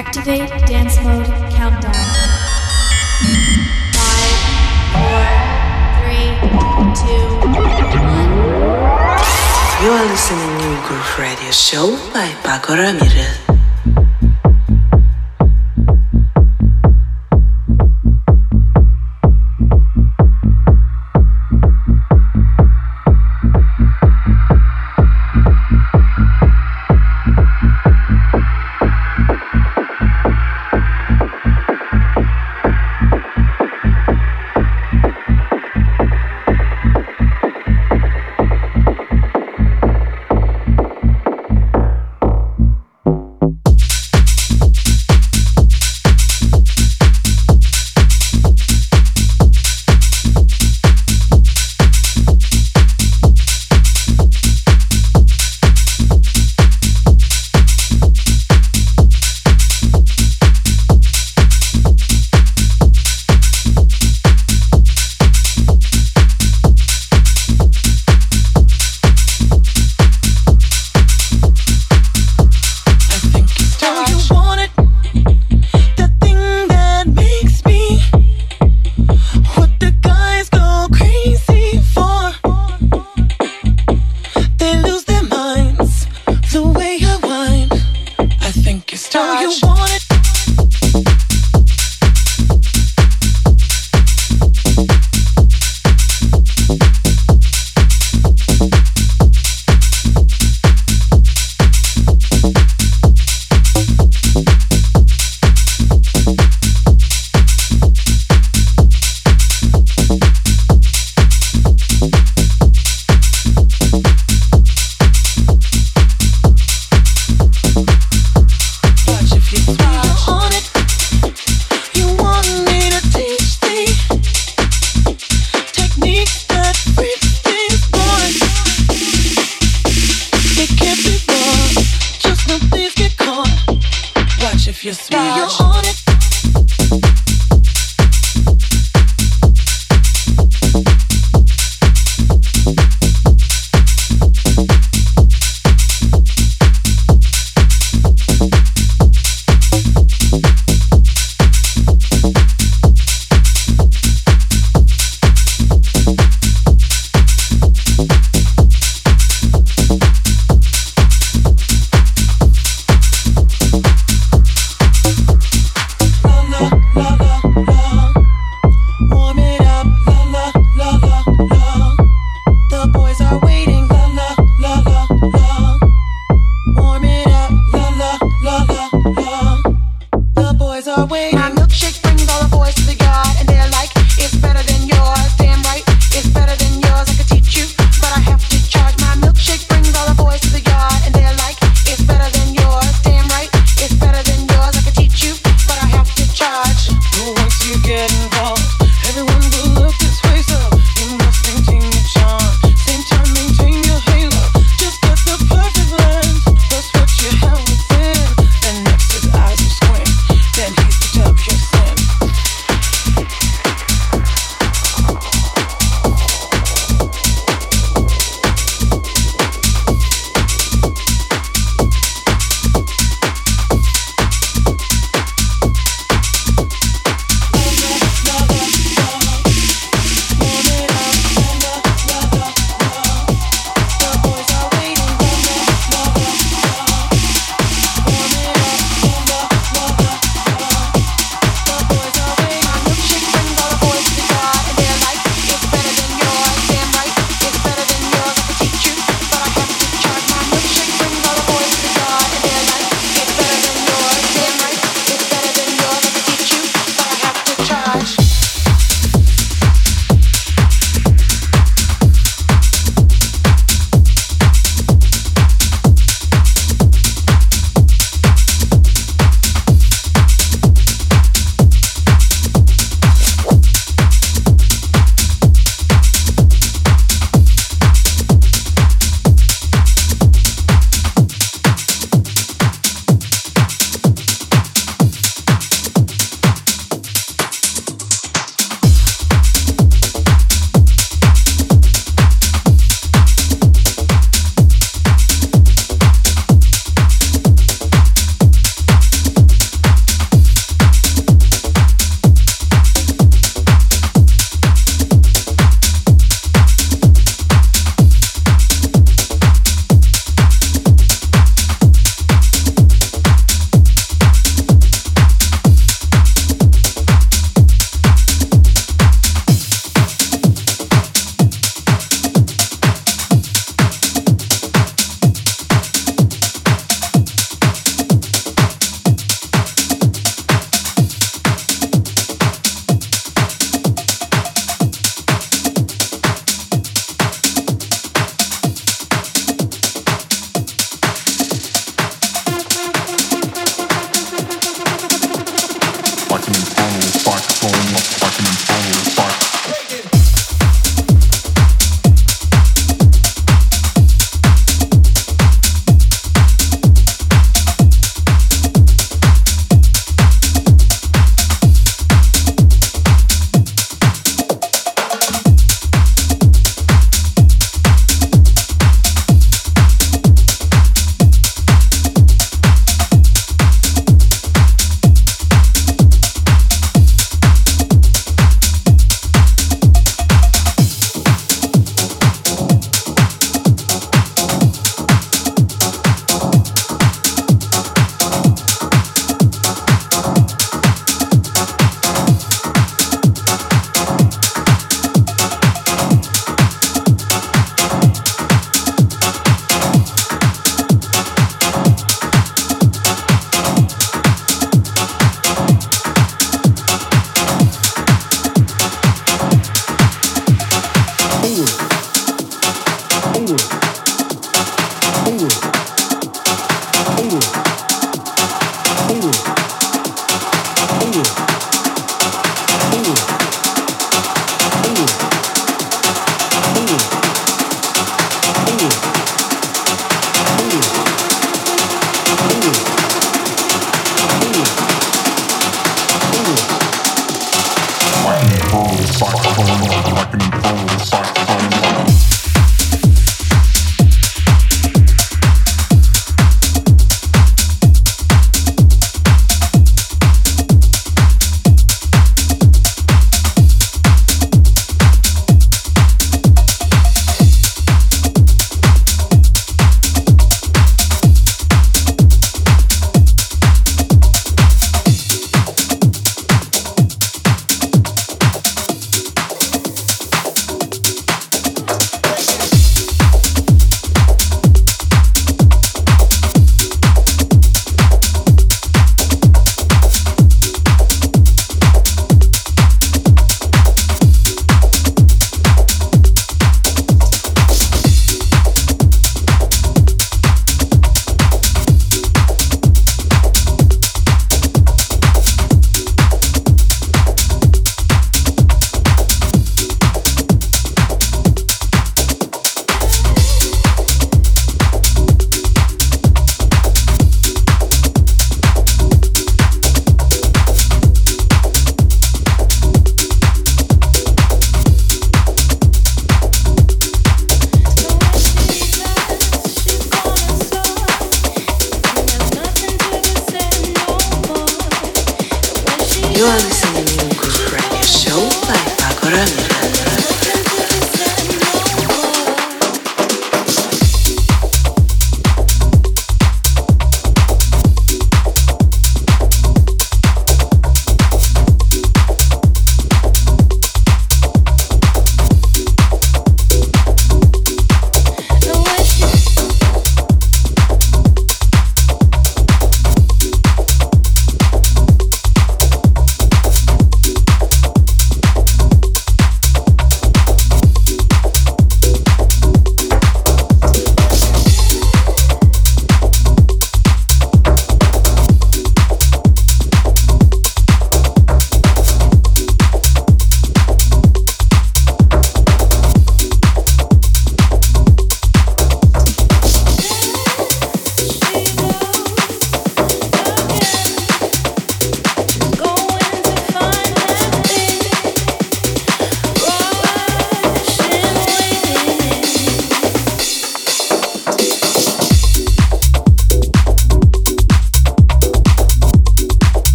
Activate dance mode countdown. Five, four, three, two, one. You are listening to Groove Radio Show by Pako Ramirez.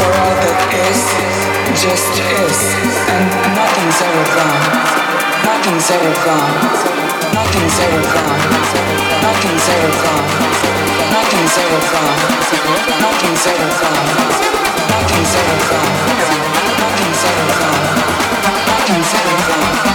for all that is, just is, and nothing's ever gone. Nothing's ever gone. Nothing's ever gone. Nothing's ever gone. Nothing's ever gone. Nothing's ever gone. Nothing's ever gone. Nothing's ever gone. Nothing's ever gone.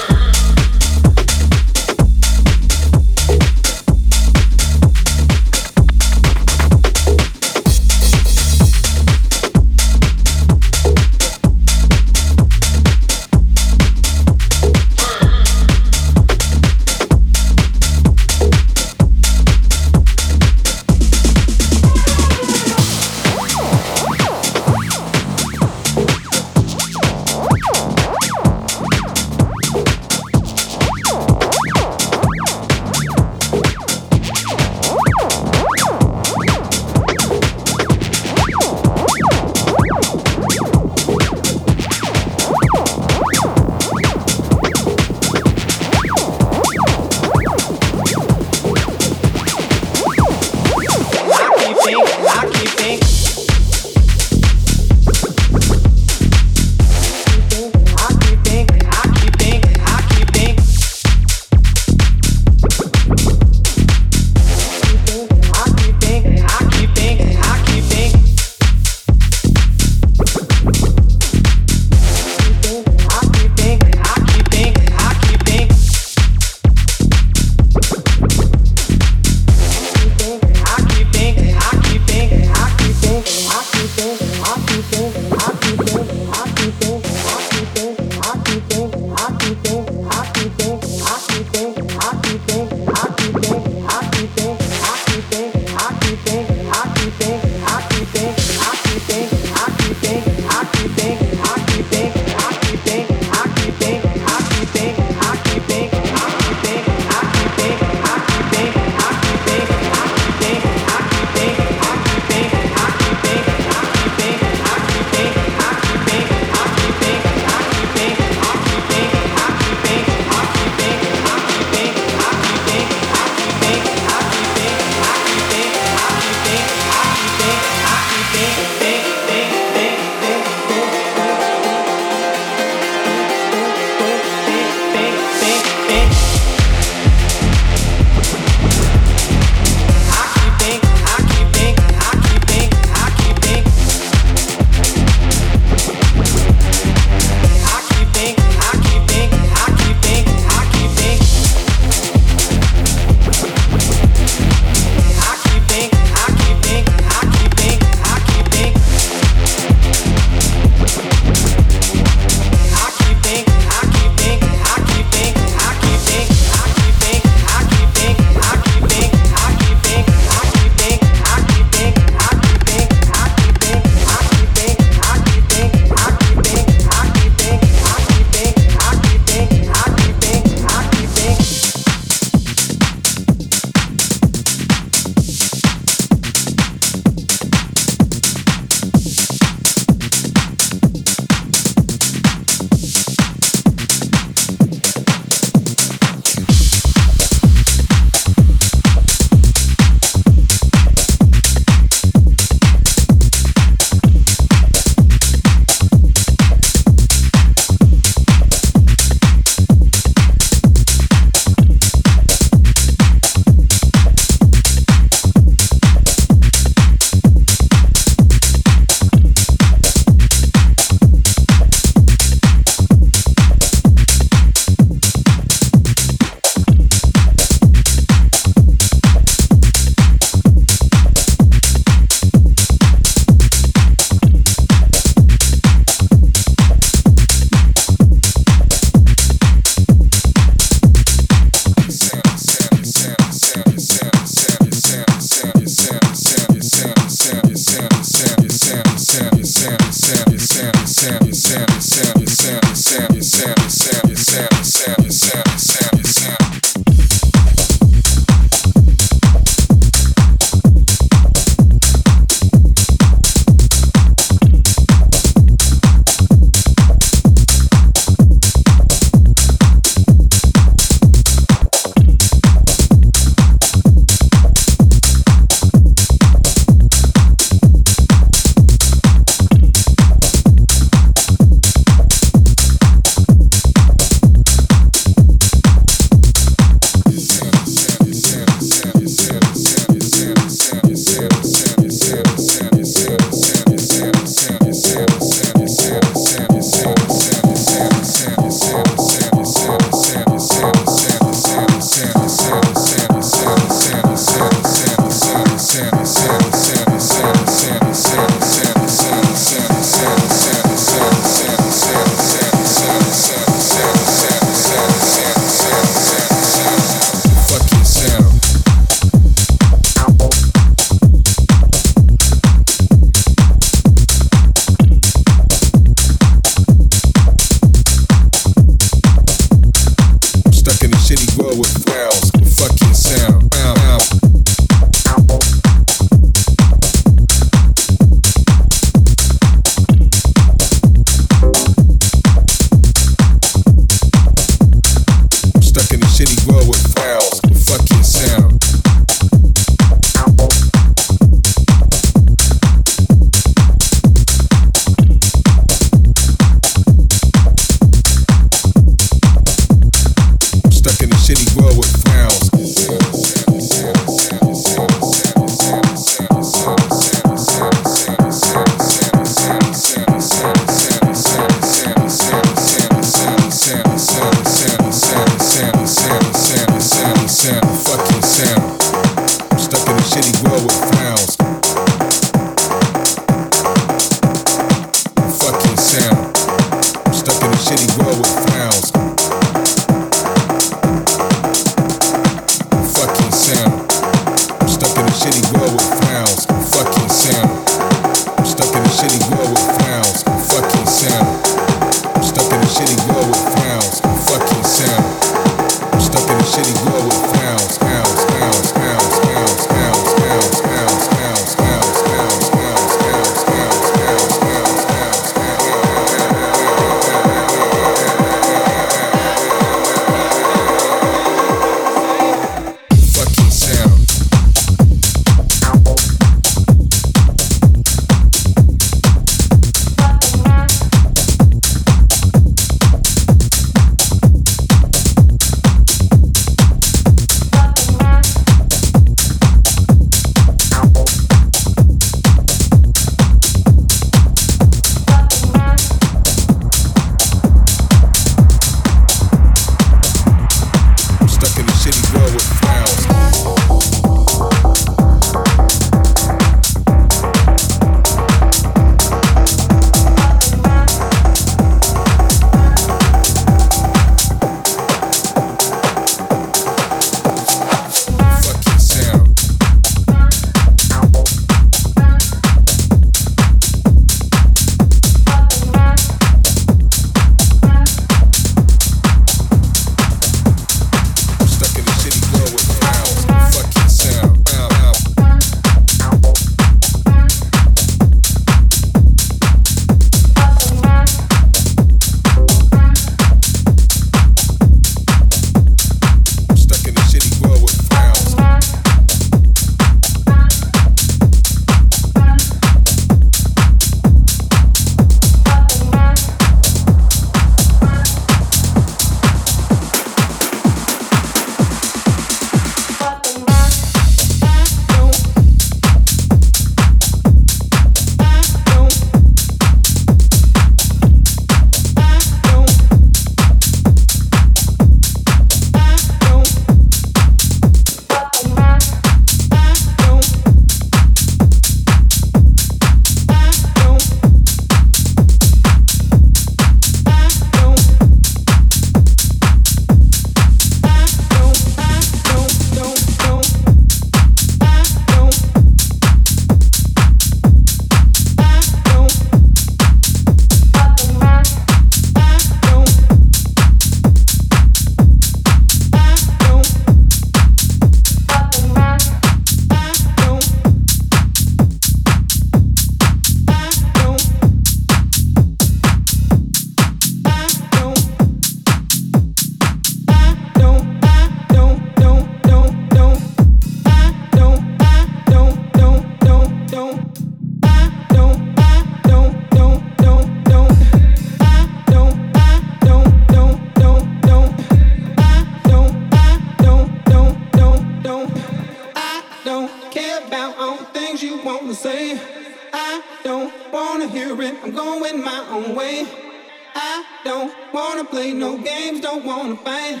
Wanna play no games, don't wanna fight.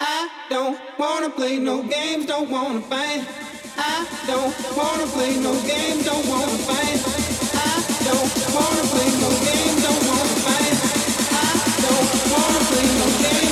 I don't wanna play no games, don't wanna fight. I don't wanna play no games, don't wanna fight. I don't wanna play no games, don't wanna fight. I don't wanna play no games,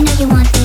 You are listening to